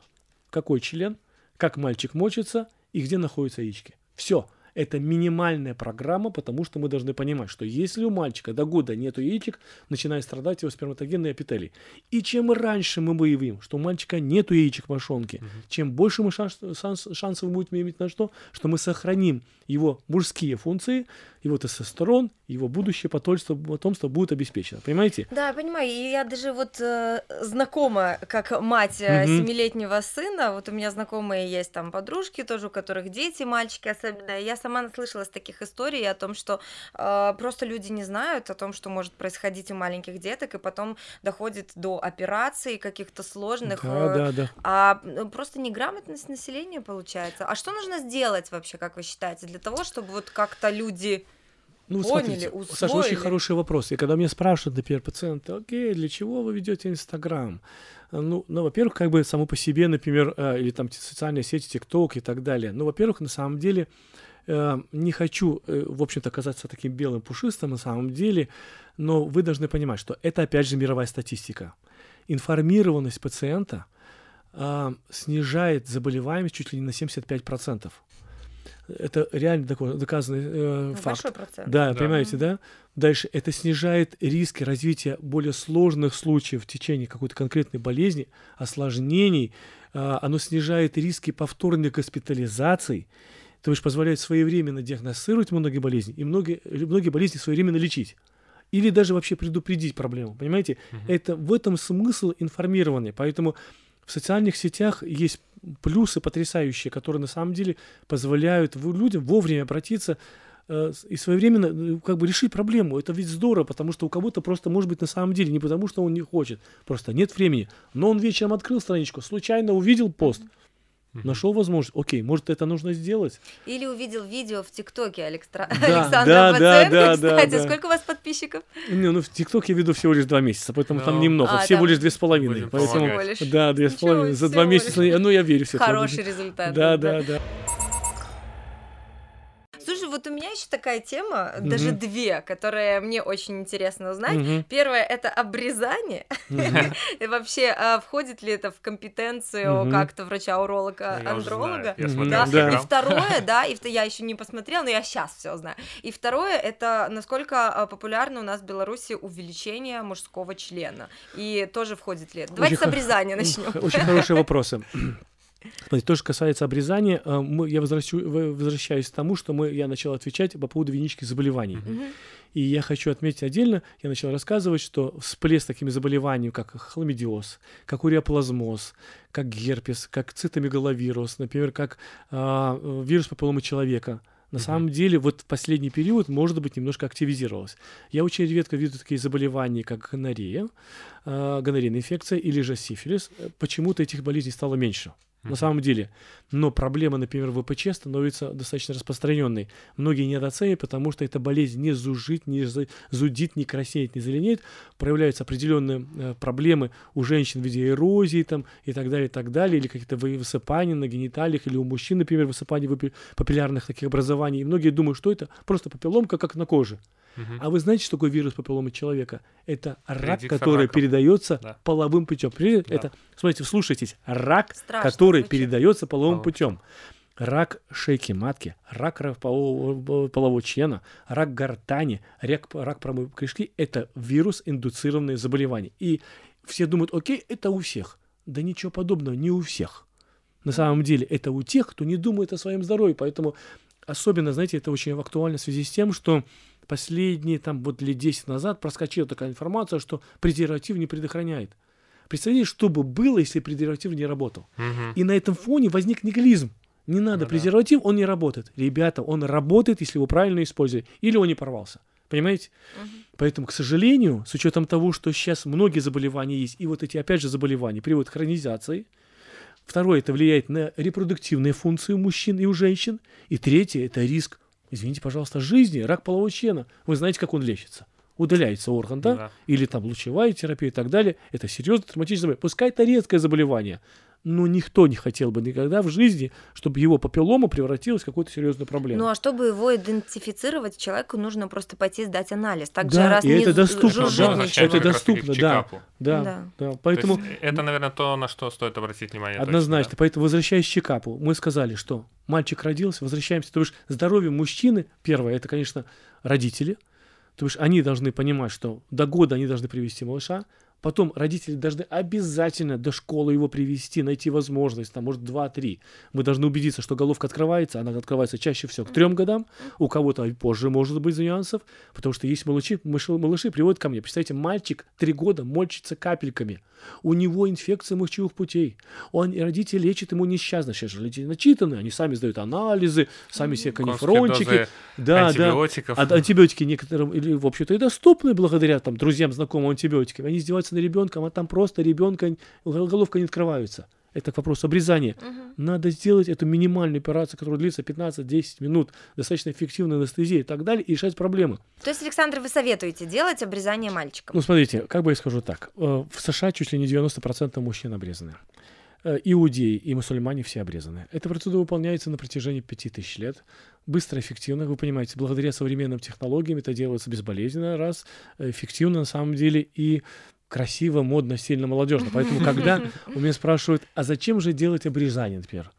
какой член, как мальчик мочится и где находятся яички. Все это минимальная программа, потому что мы должны понимать, что если у мальчика до года нет яичек, начинает страдать его сперматогенные эпителий. И чем раньше мы выявим, что у мальчика нет яичек мошонки, угу. чем больше мы шанс, шанс, шансов будем иметь на что, что мы сохраним его мужские функции, его тестостерон, его будущее потомство, потомство будет обеспечено. Понимаете? Да, я понимаю. И я даже вот э, знакома, как мать э, семилетнего mm сына. Вот у меня знакомые есть там подружки тоже, у которых дети, мальчики особенно. Я сама наслышалась таких историй о том, что э, просто люди не знают о том, что может происходить у маленьких деток, и потом доходит до операций каких-то сложных. Да, э, да, да. А просто неграмотность населения получается. А что нужно сделать вообще, как вы считаете, для того, чтобы вот как-то люди Ну, поняли, смотрите, усвоили. Саша, очень хороший вопрос. И когда меня спрашивают, например, пациенты, окей, для чего вы ведете Инстаграм? Ну, ну, во-первых, как бы само по себе, например, э, или там социальные сети, ТикТок и так далее. Ну, во-первых, на самом деле, э, не хочу, э, в общем-то, казаться таким белым пушистым на самом деле, но вы должны понимать, что это, опять же, мировая статистика. Информированность пациента э, снижает заболеваемость чуть ли не на 75%. Это реально такой доказанный э, Ну, факт. Большой процент. Да, Да. понимаете, да? Дальше это снижает риски развития более сложных случаев в течение какой-то конкретной болезни, осложнений. А, Оно снижает риски повторных госпитализаций, то есть позволяет своевременно диагностировать многие болезни и многие, многие болезни своевременно лечить. Или даже вообще предупредить проблему, понимаете? Это в этом смысл информирования. Поэтому в социальных сетях есть плюсы потрясающие, которые на самом деле позволяют людям вовремя обратиться э, и своевременно э, как бы решить проблему. Это ведь здорово, потому что у кого-то просто может быть на самом деле не потому, что он не хочет, просто нет времени. Но он вечером открыл страничку, случайно увидел пост, нашел возможность. Окей, может это нужно сделать? Или увидел видео в ТикТоке Александра, Да, Александра да, да, Паценко, да, да, кстати. да. Сколько у вас подписчиков? Не, ну в ТикТок я веду всего лишь два месяца, поэтому там Ну. немного, А, всего там лишь две с половиной. Поэтому, помогать. Всего лишь. да, две с половиной. За два месяца, ну я верю все. Хороший результат. Да, да, да. Вот у меня еще такая тема, даже две, которые мне очень интересно узнать. Мгм, Первое это обрезание. И вообще, а входит ли это в компетенцию Мгм. как-то Я уже врача-уролога-андролога? знаю. Я Мгм. смотрел Да. Да. И второе, да, и я еще не посмотрела, но я сейчас все знаю. И второе, это насколько а, популярно у нас в Беларуси увеличение мужского члена. И тоже входит ли это? Давайте Очень с обрезания начнем. Очень хорошие вопросы. Смотрите, то, что касается обрезания, э, мы, я возвращу- возвращаюсь к тому, что мы, я начал отвечать по поводу венических заболеваний. Мгм. И я хочу отметить отдельно, я начал рассказывать, что всплеск такими заболеваниями, как хламидиоз, как уреоплазмоз, как герпес, как цитомегаловирус, например, как э, вирус папилломы человека, на Мгм. самом деле вот в последний период, может быть, немножко активизировалось. Я очень редко вижу такие заболевания, как гонорея, а, гонорейная инфекция или же сифилис. Э, Почему-то этих болезней стало меньше. На самом деле. Но проблема, например, ВПЧ становится достаточно распространенной. Многие недооценивают, потому что эта болезнь не зужит, не зудит, не краснеет, не зеленеет. Проявляются определенные э, проблемы у женщин в виде эрозии там, и так далее, и так далее. Или какие-то вы- высыпания на гениталиях, или у мужчин, например, высыпания выпи- папиллярных таких образований. И многие думают, что это просто папилломка, как на коже. Мгм. А вы знаете, что такое вирус папилломы человека? Это рак, Предиктор который рака. передается Да. половым путем. Да. Это, смотрите, вслушайтесь, рак, Страшно который звучит. передается половым путем. Рак шейки матки, рак ра- полового, полового члена, рак гортани, рак, рак промывой кишки – это вирус-индуцированные заболевания. И все думают, окей, это у всех. Да ничего подобного, не у всех. На самом деле это у тех, кто не думает о своем здоровье. Поэтому особенно, знаете, это очень актуально в связи с тем, что последние там вот лет 10 назад проскочила такая информация, что презерватив не предохраняет. Представляете, что бы было, если презерватив не работал? Мгм. И на этом фоне возник нигилизм. Не надо Ну да. презерватив, он не работает. Ребята, он работает, если его правильно использовать. Или он не порвался. Понимаете? Мгм. Поэтому, к сожалению, с учетом того, что сейчас многие заболевания есть, и вот эти, опять же, заболевания приводят к хронизации. Второе, это влияет на репродуктивные функции у мужчин и у женщин. И третье, это риск, извините, пожалуйста, жизни, рак полового члена. Вы знаете, как он лечится? Удаляется орган, да? Да. Или там лучевая терапия и так далее. Это серьезное травматическое заболевание. Пускай это редкое заболевание, но никто не хотел бы никогда в жизни, чтобы его папиллома превратилась в какую-то серьезную проблему. Ну а чтобы его идентифицировать, человеку нужно просто пойти сдать анализ. Так же Да, раз и не это доступно, да, это доступно, да. Да, Да. да. То Поэтому есть это, наверное, то, на что стоит обратить внимание. точно, Однозначно. да? Поэтому, возвращаясь к чекапу, мы сказали, что мальчик родился, возвращаемся. То есть здоровье мужчины, первое, это, конечно, родители. То есть они должны понимать, что до года они должны привести малыша. Потом родители должны обязательно до школы его привести, найти возможность, там, может, 2-3. Мы должны убедиться, что головка открывается, она открывается чаще всего к трем годам, у кого-то позже может быть за нюансов, потому что есть малыши, малыши приводят ко мне. Представьте, мальчик 3 года мочится капельками, у него инфекция мочевых путей, он, и родители лечат ему несчастно. Сейчас же люди начитаны, они сами сдают анализы, сами себе канифрончики. Да, да. антибиотиков. А- антибиотики некоторым, или, в общем-то, и доступны благодаря там, друзьям, знакомым антибиотикам. Они издеваются над ребенком, а там просто ребенка головка не открывается. это к вопросу обрезания. Мгм. Надо сделать эту минимальную операцию, которая длится 15-10 минут, достаточно эффективная анестезия и так далее, и решать проблемы. То есть, Александр, вы советуете делать обрезание мальчикам? Ну, смотрите, как бы я скажу так. э, В США чуть ли не 90% мужчин обрезаны. Э, Иудеи и мусульмане все обрезаны. Эта процедура выполняется на протяжении 5000 лет. Быстро, эффективно. Вы понимаете, благодаря современным технологиям это делается безболезненно, раз, э, эффективно на самом деле и красиво, модно, стильно, молодежно. Поэтому, когда у меня спрашивают, а зачем же делать обрезание, например?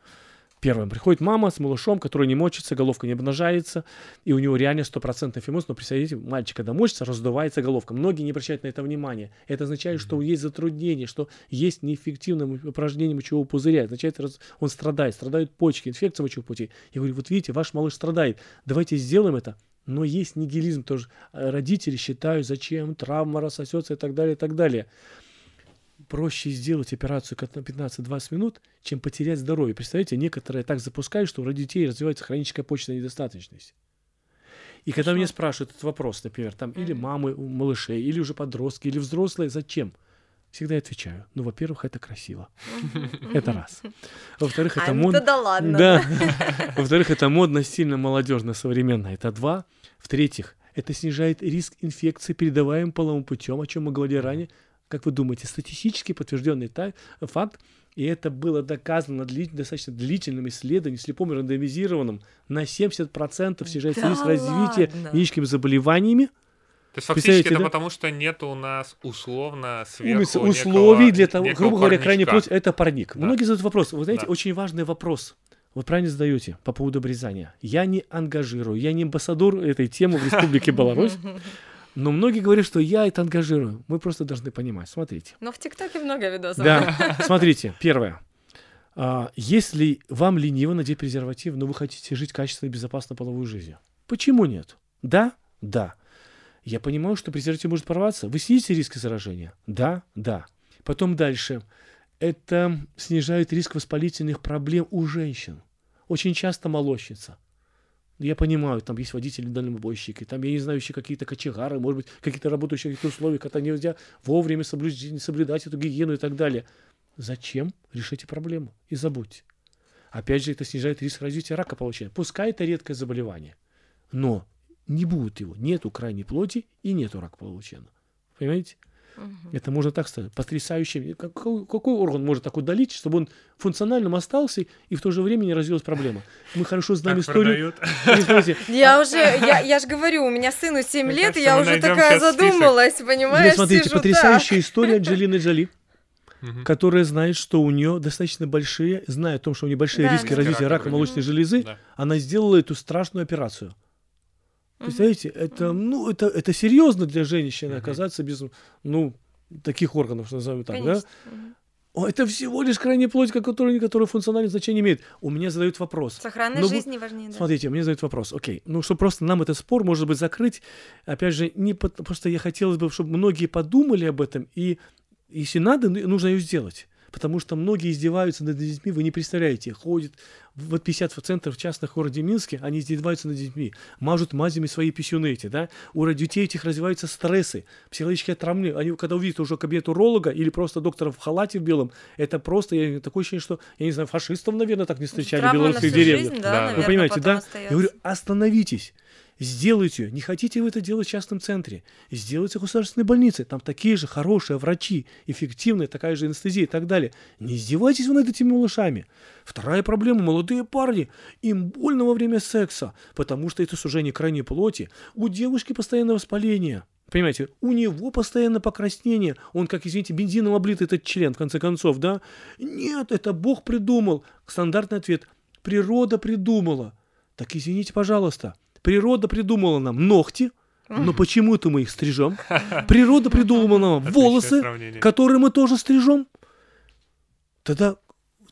Первым приходит мама с малышом, который не мочится, головка не обнажается, и у него реально стопроцентный фимоз. Но представьте, мальчик, когда мочится, раздувается головка. Многие не обращают на это внимания. Это означает, что есть затруднение, что есть неэффективное упражнение мочевого пузыря. Это означает, он страдает, страдают почки, инфекция мочевого пути. Я говорю, вот видите, ваш малыш страдает, давайте сделаем это. Но есть нигилизм тоже. Э, Родители считают, зачем, травма рассосется и так далее, и так далее проще сделать операцию как на 15-20 минут, чем потерять здоровье. Представляете, некоторые так запускают, что у детей развивается хроническая почечная недостаточность. И когда меня спрашивают этот вопрос, например, там или мамы у малышей, или уже подростки, или взрослые, зачем? Всегда отвечаю, ну, во-первых, это красиво. Это раз. Во-вторых, это А, ну модно. да ладно. Да. Во-вторых, это модно, стильно, молодежно, современно. Это два. В-третьих, это снижает риск инфекции, передаваемым половым путем, о чем мы говорили ранее. Как вы думаете, статистически подтвержденный факт, и это было доказано на дли- достаточно длительном исследовании, слепом и рандомизированном, на 70% снижается Да риск развития хроническими заболеваниями, То есть фактически это да? потому, что нет у нас условно сверху Умница, некого- условий для того, некого грубо говоря, крайне плоть это парник. Да. Многие задают вопрос. Вы знаете, Да. очень важный вопрос. Вы правильно задаете по поводу обрезания. Я не ангажирую, я не амбассадор этой темы в Республике Беларусь, но многие говорят, что я это ангажирую. Мы просто должны понимать. Смотрите. Но в ТикТоке много видосов. Да, смотрите, первое. А, Если вам лениво надеть презерватив, но вы хотите жить качественной и безопасной половой жизнью, почему нет? Да? Да. Я понимаю, что презерватив может порваться. Вы снизите риски заражения? Да? Да. Потом дальше. Это снижает риск воспалительных проблем у женщин. Очень часто молочница. Я понимаю, там есть водители дальнобойщики, там, я не знаю, еще какие-то кочегары, может быть, какие-то работающие в каких-то условиях, когда нельзя вовремя соблюдать, соблюдать эту гигиену и так далее. Зачем? Решите проблему и забудьте. Опять же, это снижает риск развития рака получения. Пускай это редкое заболевание, но не будет его. Нету крайней плоти и нету рака получения. Понимаете? Мгм. Это можно так сказать. Потрясающе. Какой, какой орган может так удалить, чтобы он функциональным остался и в то же время не развилась проблема? Мы хорошо знаем Так историю. Я уже, я, я же говорю, у меня сыну 7 Мне лет, и я уже такая список. задумалась, понимаешь, смотрите, сижу потрясающая история Анджелины Джоли, Мгм. которая знает, что у нее достаточно большие, зная о том, что у нее большие Да, риски развития Рака рака молочной железы, Да. она сделала эту страшную операцию. Представляете, это, ну, это, это серьезно для женщины Мгм. оказаться без, ну, таких органов, что назовем так, да? Конечно. Мгм. О, это всего лишь крайняя плоть, которая, которая функциональное значение имеет. У меня задают вопрос. Сохранность Ну, жизни важнее, да. Смотрите, мне задают вопрос. Окей, ну что просто нам этот спор, может быть, закрыть. Опять же, не по- просто я хотелось бы, чтобы многие подумали об этом, и если надо, ну, нужно ее сделать. Потому что многие издеваются над детьми, вы не представляете, ходят, вот 50% в частных в городе Минске, они издеваются над детьми, мажут мазями свои писюны эти, да, у детей этих развиваются стрессы, психологические травмы, они когда увидят уже кабинет уролога или просто доктора в халате в белом, это просто, я, такое ощущение, что, я не знаю, фашистов, наверное, так не встречали в белорусских деревнях. жизнь, Да. да, Вы наверное, Вы понимаете, да? остается. Я говорю, остановитесь, сделайте ее. Не хотите вы это делать в частном центре? Сделайте в государственной больнице. Там такие же хорошие врачи, эффективные, такая же анестезия и так далее. Не издевайтесь вы над этими малышами. Вторая проблема. Молодые парни. Им больно во время секса, потому что это сужение крайней плоти. У девушки постоянное воспаление. Понимаете, у него постоянно покраснение. Он, как, извините, бензином облит этот член, в конце концов, да? Нет, это Бог придумал. Стандартный ответ. Природа придумала. Так извините, пожалуйста. Природа придумала нам ногти, но почему-то мы их стрижем. Природа придумала нам волосы, которые мы тоже стрижем. Тогда,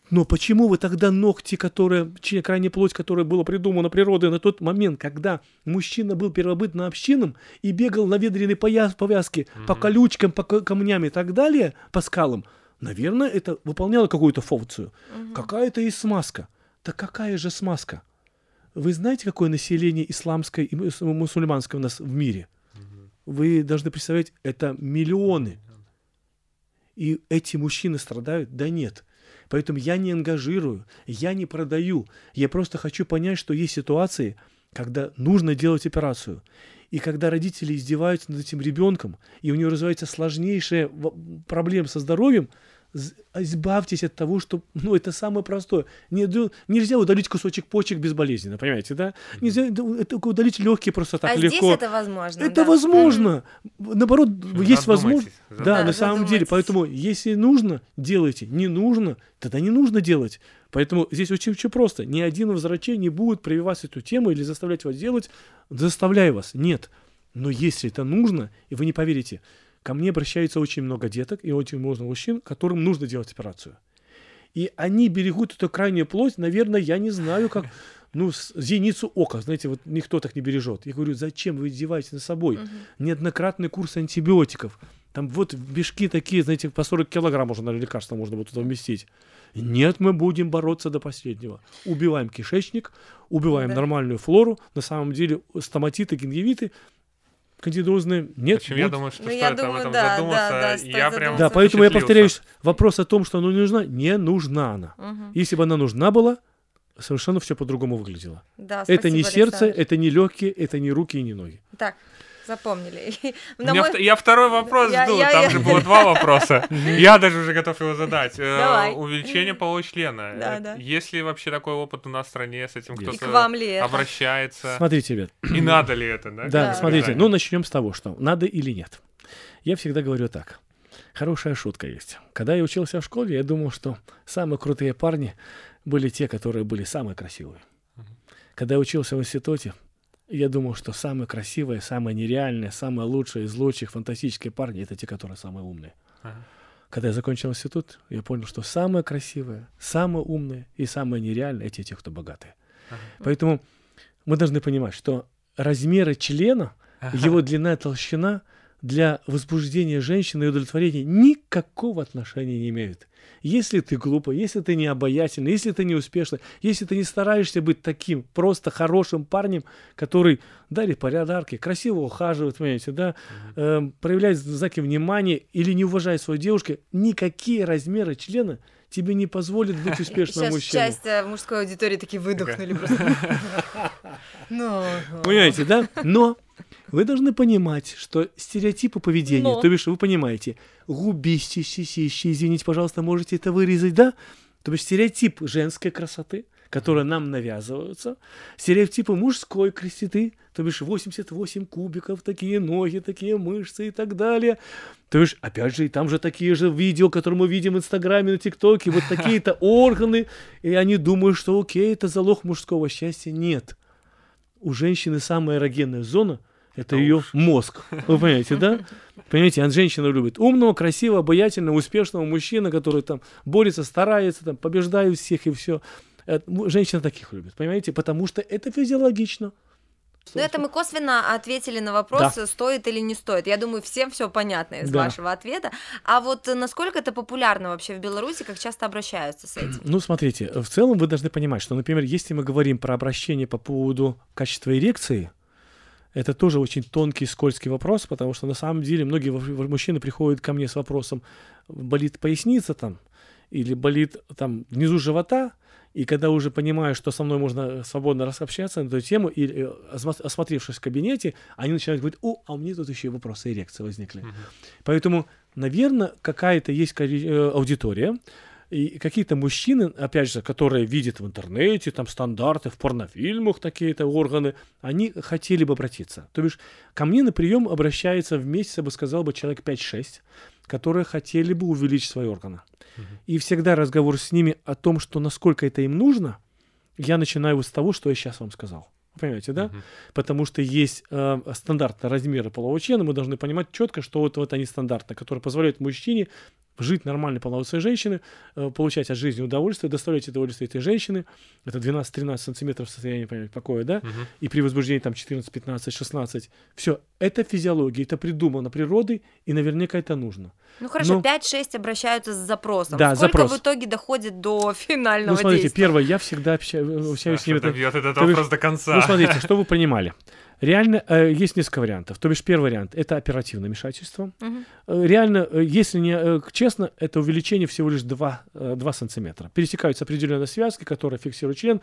но почему вы тогда ногти, которые, крайняя плоть, которая была придумана природой на тот момент, когда мужчина был первобытно общинным и бегал на ведреной пояс, повязке по колючкам, по ка- камням и так далее, по скалам, наверное, это выполняло какую-то функцию. Какая-то есть смазка. Так какая же смазка? Вы знаете, какое население исламское и мус- мусульманское у нас в мире? Вы должны представлять, это миллионы. И эти мужчины страдают? Да нет. Поэтому я не ангажирую, я не продаю. Я просто хочу понять, что есть ситуации, когда нужно делать операцию. И когда родители издеваются над этим ребенком, и у него развивается сложнейшая проблема со здоровьем, избавьтесь от того, что, ну, это самое простое. Не- нельзя удалить кусочек почек безболезненно, понимаете, да? Нельзя это удалить легкие просто так а легко. здесь это возможно. Это да. возможно. Наоборот, есть возможность. Да, Да, на самом деле. Поэтому, если нужно, делайте. Не нужно, тогда не нужно делать. Поэтому здесь очень, очень просто. Ни один из врачей не будет прививать эту тему или заставлять вас делать, заставляя вас. Нет. Но если это нужно, и вы не поверите, ко мне обращается очень много деток и очень много мужчин, которым нужно делать операцию. И они берегут эту крайнюю плоть, наверное, я не знаю, как, ну, зеницу ока, знаете, вот никто так не бережет. Я говорю, зачем вы издеваетесь над собой? Неоднократный курс антибиотиков. Там вот бешки такие, знаете, по 40 килограмм уже на лекарства можно будет туда вместить. Нет, мы будем бороться до последнего. Убиваем кишечник, убиваем Да. нормальную флору. На самом деле стоматиты, гингивиты, кандидозные, нет. Общем, я думаю, что Ну, я стоит об думаю, этом да, да, задуматься. да, стоит я прям Да, поэтому я повторяюсь, вопрос о том, что она не нужна, не нужна она. Мгм. Если бы она нужна была, совершенно все по-другому выглядело. Да, это не сердце, Александр. это не легкие, это не руки и не ноги. Так, запомнили. Мой- Я второй вопрос Я- жду, я- там я- же было два вопроса. Я даже уже готов его задать. Э, Давай. Увеличение полового члена. Да, Э, да. Есть ли вообще такой опыт у нас в стране с этим кто-то обращается? Смотрите, ребят. И надо ли это, да? Да, Да. смотрите, ну начнем с того, что надо или нет. Я всегда говорю так. Хорошая шутка есть. Когда я учился в школе, я думал, что самые крутые парни были те, которые были самые красивые. Когда я учился в институте, я думал, что самые красивые, самые нереальные, самые лучшие из лучших фантастические парни — это те, которые самые умные. Ага. Когда я закончил институт, я понял, что самые красивые, самые умные и самые нереальные — эти те, кто богатые. Ага. Поэтому мы должны понимать, что размеры члена, его длина и толщина для возбуждения женщины и удовлетворения никакого отношения не имеют. Если ты глупый, если ты не обаятельный, если ты не успешный, если ты не стараешься быть таким просто хорошим парнем, который дарит подарки, красиво ухаживает, понимаете, да, эм, проявляет знаки внимания или не уважает свою девушку, никакие размеры члена тебе не позволят быть успешным Сейчас мужчиной. часть э, мужской аудитории такие выдохнули просто. Ну, Понимаете, да? Но вы должны понимать, что стереотипы поведения, Но. то бишь вы понимаете, губисти, сисищи, извините, пожалуйста, можете это вырезать, да? То бишь стереотип женской красоты, которые нам навязываются, стереотипы мужской красоты, то бишь 88 кубиков, такие ноги, такие мышцы и так далее. То бишь, опять же, и там же такие же видео, которые мы видим в Инстаграме, на ТикТоке, вот такие-то органы, и они думают, что окей, это залог мужского счастья. Нет у женщины самая эрогенная зона – это ее уж. мозг. Вы понимаете, да? Понимаете, а женщина любит умного, красивого, обаятельного, успешного мужчину, который там борется, старается, там, побеждает всех и все. Женщина таких любит, понимаете? Потому что это физиологично. Ну, это мы косвенно ответили на вопрос, стоит или не стоит. Я думаю, всем все понятно из Да. вашего ответа. А вот э, насколько это популярно вообще в Беларуси, как часто обращаются с этим? Ну, смотрите, в целом вы должны понимать, что, например, если мы говорим про обращение по поводу качества эрекции, это тоже очень тонкий, скользкий вопрос, потому что на самом деле многие мужчины приходят ко мне с вопросом, болит поясница там, или болит там внизу живота, и когда уже понимаю, что со мной можно свободно общаться на эту тему, и э, осмотревшись в кабинете, они начинают говорить, о, а у меня тут еще и вопросы эрекции возникли. Мгм. Поэтому, наверное, какая-то есть э, аудитория, и какие-то мужчины, опять же, которые видят в интернете, там стандарты, в порнофильмах такие-то органы, они хотели бы обратиться. То бишь, ко мне на прием обращается в месяц, я бы сказал бы, человек 5-6, которые хотели бы увеличить свои органы. И всегда разговор с ними о том, что насколько это им нужно, я начинаю вот с того, что я сейчас вам сказал. Вы Понимаете, да? Мгм. Потому что есть э, стандартные размеры полового члена, мы должны понимать четко, что вот, вот они стандартные, которые позволяют мужчине жить нормальной половой своей женщины, э, получать от жизни удовольствие, доставлять удовольствие этой женщины. Это 12-13 сантиметров состояния понимаете, покоя, да? Мгм. И при возбуждении там 14, 15, 16. Все, это физиология, это придумано придородой, и наверняка это нужно. Ну хорошо, Ну, 5-6 обращаются с запросом. Да, Сколько запрос. в итоге доходит до финального Ну, смотрите, действия? первое, я всегда общаюсь, общаюсь с Саша ними. добьет этот вопрос до конца. Ну, смотрите, что вы понимали. Реально э, есть несколько вариантов. То бишь первый вариант это оперативное вмешательство. Угу. Реально, э, если не э, честно, это увеличение всего лишь 2, 2 сантиметра. Пересекаются определенные связки, которые фиксируют член.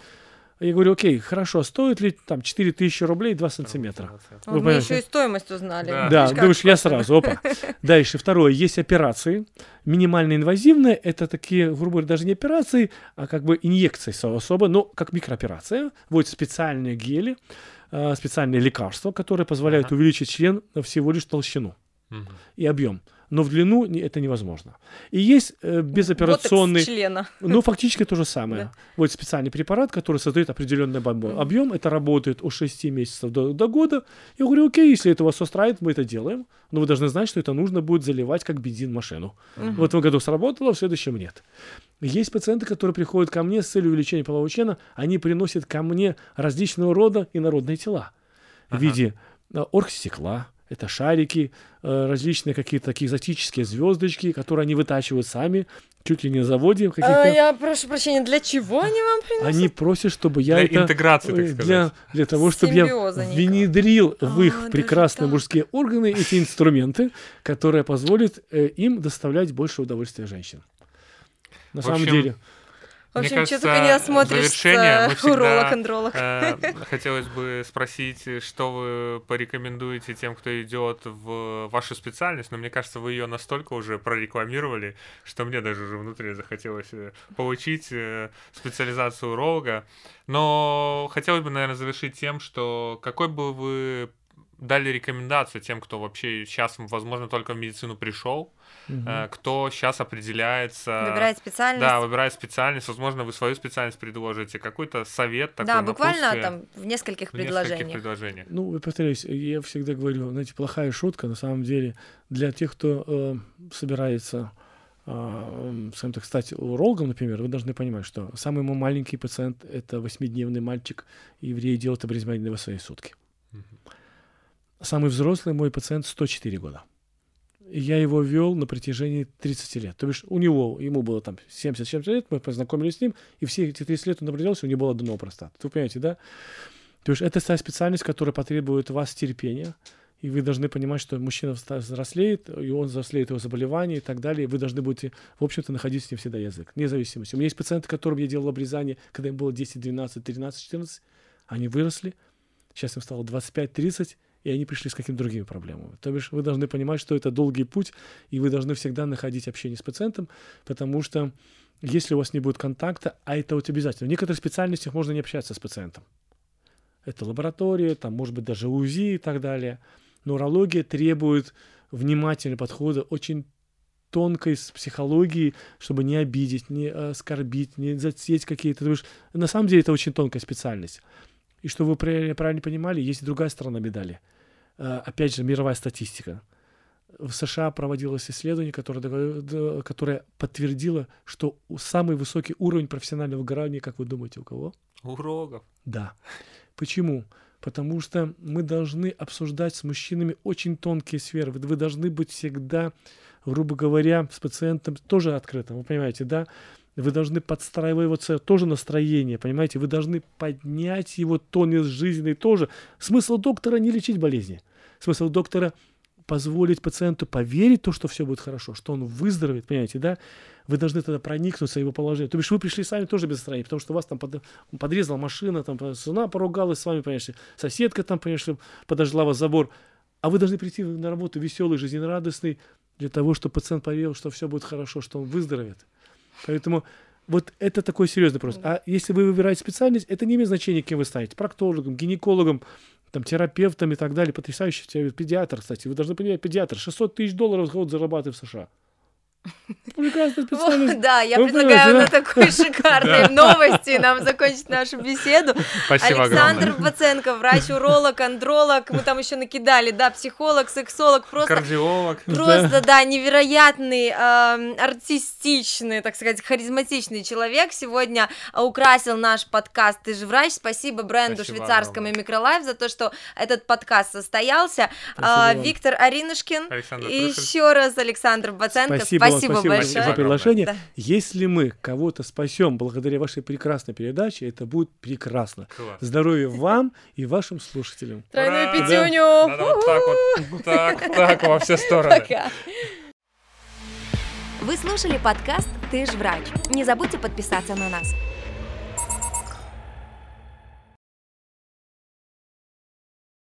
Я говорю, окей, хорошо, стоит ли там 4000 рублей 2 сантиметра? Вы мы еще и стоимость узнали. Да, да думаешь, я сразу, опа. Дальше, второе, есть операции. Минимально инвазивные, это такие, грубо говоря, даже не операции, а как бы инъекции особо, но как микрооперация. Вводятся специальные гели, а, специальные лекарства, которые позволяют ага. увеличить член всего лишь толщину угу. и объем но в длину это невозможно. И есть э, безоперационный... члена. Ну, фактически то же самое. Да. Вот специальный препарат, который создает определенный mm-hmm. объем. Это работает от 6 месяцев до, до года. Я говорю, окей, если это вас устраивает, мы это делаем. Но вы должны знать, что это нужно будет заливать как бензин машину. Mm-hmm. В этом году сработало, в следующем нет. Есть пациенты, которые приходят ко мне с целью увеличения полового члена. Они приносят ко мне различного рода инородные тела. Ага. В виде э, оргстекла, это шарики, э, различные какие-то такие экзотические звездочки, которые они вытачивают сами, чуть ли не на заводе. А, я прошу прощения, для чего они вам приносят? Они просят, чтобы я для это... интеграции, так э, сказать. Для, для того, чтобы я внедрил а, в их прекрасные мужские органы эти инструменты, которые позволят э, им доставлять больше удовольствия женщин. На в самом общем, деле. В общем, Мне кажется, что только не осмотришься, уролог-андролог. Э, хотелось бы спросить, что вы порекомендуете тем, кто идет в вашу специальность, но мне кажется, вы ее настолько уже прорекламировали, что мне даже уже внутри захотелось э, получить э, специализацию уролога. Но хотелось бы, наверное, завершить тем, что какой бы вы дали рекомендацию тем, кто вообще сейчас, возможно, только в медицину пришел, угу. кто сейчас определяется... Выбирает специальность. Да, выбирает специальность. Возможно, вы свою специальность предложите. Какой-то совет такой, Да, буквально там в нескольких, в предложениях. предложениях. Ну, повторюсь, я всегда говорю, знаете, плохая шутка, на самом деле, для тех, кто э, собирается э, скажем так, стать урологом, например, вы должны понимать, что самый мой маленький пациент — это восьмидневный мальчик, еврей делает обрезание в свои сутки. Самый взрослый мой пациент 104 года. Я его вел на протяжении 30 лет. То бишь у него, ему было там 70-70 лет, мы познакомились с ним, и все эти 30 лет он определился, у него было аденома простата. Вы понимаете, да? То есть это та специальность, которая потребует вас терпения, и вы должны понимать, что мужчина взрослеет, и он взрослеет его заболевания и так далее, и вы должны будете, в общем-то, находить с ним всегда язык, вне зависимости. У меня есть пациенты, которым я делал обрезание, когда им было 10, 12, 13, 14, они выросли, сейчас им стало 25, 30, и они пришли с какими-то другими проблемами. То бишь вы должны понимать, что это долгий путь, и вы должны всегда находить общение с пациентом, потому что если у вас не будет контакта, а это вот обязательно. В некоторых специальностях можно не общаться с пациентом. Это лаборатория, там может быть даже УЗИ и так далее. Но урология требует внимательного подхода, очень тонкой психологии, чтобы не обидеть, не оскорбить, не затеять какие-то... На самом деле это очень тонкая специальность. И чтобы вы правильно понимали, есть и другая сторона медали. Э, опять же, мировая статистика. В США проводилось исследование, которое, которое подтвердило, что самый высокий уровень профессионального выгорания, как вы думаете, у кого? У урологов. Да. Почему? Потому что мы должны обсуждать с мужчинами очень тонкие сферы. Вы должны быть всегда, грубо говоря, с пациентом тоже открытым. Вы понимаете, да? Вы должны подстраиваться тоже настроение, понимаете? Вы должны поднять его тонус жизненный тоже. Смысл доктора не лечить болезни. Смысл доктора позволить пациенту поверить в то, что все будет хорошо, что он выздоровеет, понимаете, да? Вы должны тогда проникнуться его положением. То бишь вы пришли сами тоже без настроения, потому что вас там под, подрезала машина, там жена поругалась с вами, понимаете, соседка там, понимаете, подожгла вас забор. А вы должны прийти на работу веселый, жизнерадостный, для того, чтобы пациент поверил, что все будет хорошо, что он выздоровеет. Поэтому вот это такой серьезный вопрос. А если вы выбираете специальность, это не имеет значения, кем вы станете. Проктологом, гинекологом, там, терапевтом и так далее. Потрясающий педиатр, кстати. Вы должны понимать, педиатр 600 тысяч долларов в год зарабатывает в США. Прекрасная специальность. Да, я предлагаю на такой шикарной новости нам закончить нашу беседу. Спасибо Александр Баценко, врач-уролог, андролог, мы там еще накидали, да, психолог, сексолог, просто... Кардиолог. Просто, да, невероятный, артистичный, так сказать, харизматичный человек сегодня украсил наш подкаст «Ты же врач». Спасибо бренду швейцарскому и Микролайф за то, что этот подкаст состоялся. А, Виктор Аринушкин. Александр Еще раз Александр Баценко. Спасибо Спасибо спасибо большое. за приглашение. Да. Если мы кого-то спасем благодаря вашей прекрасной передаче, это будет прекрасно. Класс. Здоровья вам и вашим слушателям. Тройную Ура! пятюню. Надо вот так вот, так, так, во все стороны. Пока. Вы слушали подкаст «Ты ж врач». Не забудьте подписаться на нас.